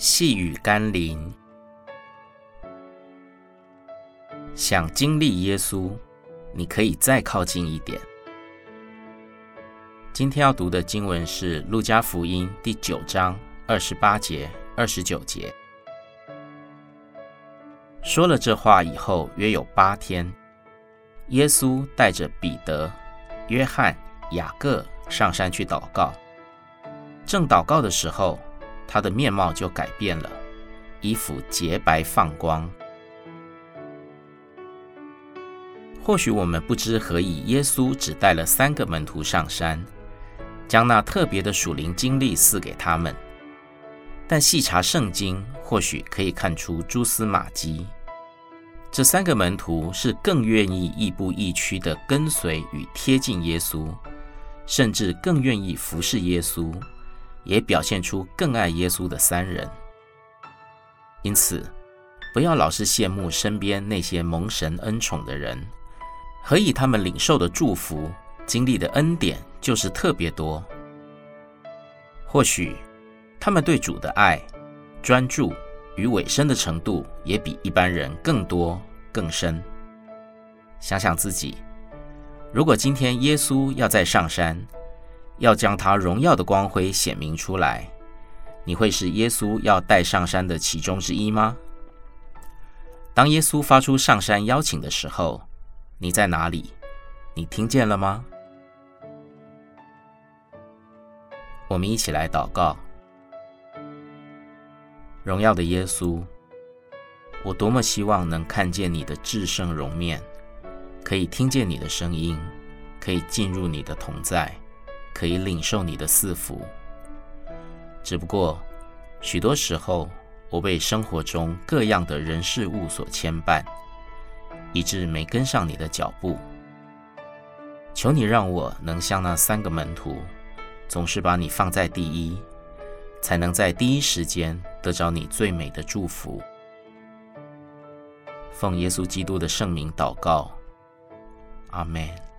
细雨甘霖，想经历耶稣，你可以再靠近一点。今天要读的经文是《路加福音》第九章二十八节、二十九节。说了这话以后，约有八天，耶稣带着彼得、约翰、雅各上山去祷告。正祷告的时候，他的面貌就改变了，衣服洁白放光。或许我们不知何以耶稣只带了三个门徒上山，将那特别的属灵经历赐给他们。但细查圣经，或许可以看出蛛丝马迹。这三个门徒是更愿意亦步亦趋地跟随与贴近耶稣，甚至更愿意服侍耶稣。也表现出更爱耶稣的三人，因此，不要老是羡慕身边那些蒙神恩宠的人，何以他们领受的祝福、经历的恩典就是特别多。或许他们对主的爱、专注与委身的程度也比一般人更多更深。想想自己，如果今天耶稣要再上山，要将他荣耀的光辉显明出来，你会是耶稣要带上山的其中之一吗？当耶稣发出上山邀请的时候，你在哪里？你听见了吗？我们一起来祷告。荣耀的耶稣，我多么希望能看见你的至圣容面，可以听见你的声音，可以进入你的同在。可以领受你的赐福，只不过许多时候我被生活中各样的人事物所牵绊，以致没跟上你的脚步。求你让我能像那三个门徒，总是把你放在第一，才能在第一时间得着你最美的祝福。奉耶稣基督的圣名祷告，阿门。